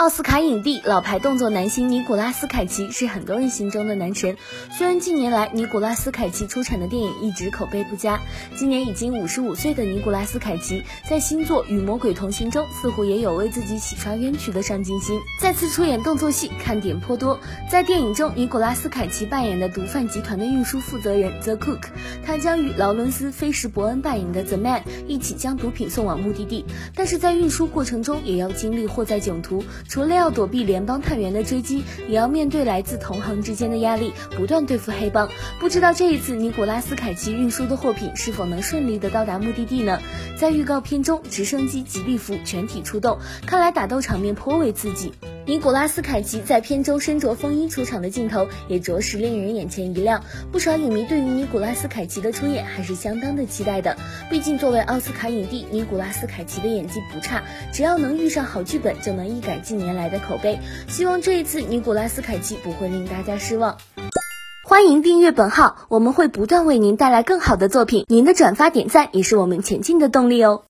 奥斯卡影帝、老牌动作男星尼古拉斯凯奇是很多人心中的男神。虽然近年来尼古拉斯凯奇出产的电影一直口碑不佳，今年已经五十五岁的尼古拉斯凯奇在新作《与魔鬼同行》中似乎也有为自己洗刷冤屈的上进心，再次出演动作戏，看点颇多。在电影中，尼古拉斯凯奇扮演的毒贩集团的运输负责人 The Cook，他将与劳伦斯·菲什伯恩扮演的 The Man 一起将毒品送往目的地，但是在运输过程中也要经历祸在囧途。除了要躲避联邦探员的追击，也要面对来自同行之间的压力，不断对付黑帮。不知道这一次尼古拉斯凯奇运输的货品是否能顺利的到达目的地呢？在预告片中，直升机、吉利服全体出动，看来打斗场面颇为刺激。尼古拉斯凯奇在片中身着风衣出场的镜头也着实令人眼前一亮，不少影迷对于尼古拉斯凯奇的出演还是相当的期待的。毕竟作为奥斯卡影帝，尼古拉斯凯奇的演技不差，只要能遇上好剧本，就能一改近年来的口碑。希望这一次尼古拉斯凯奇不会令大家失望。欢迎订阅本号，我们会不断为您带来更好的作品，您的转发点赞也是我们前进的动力哦。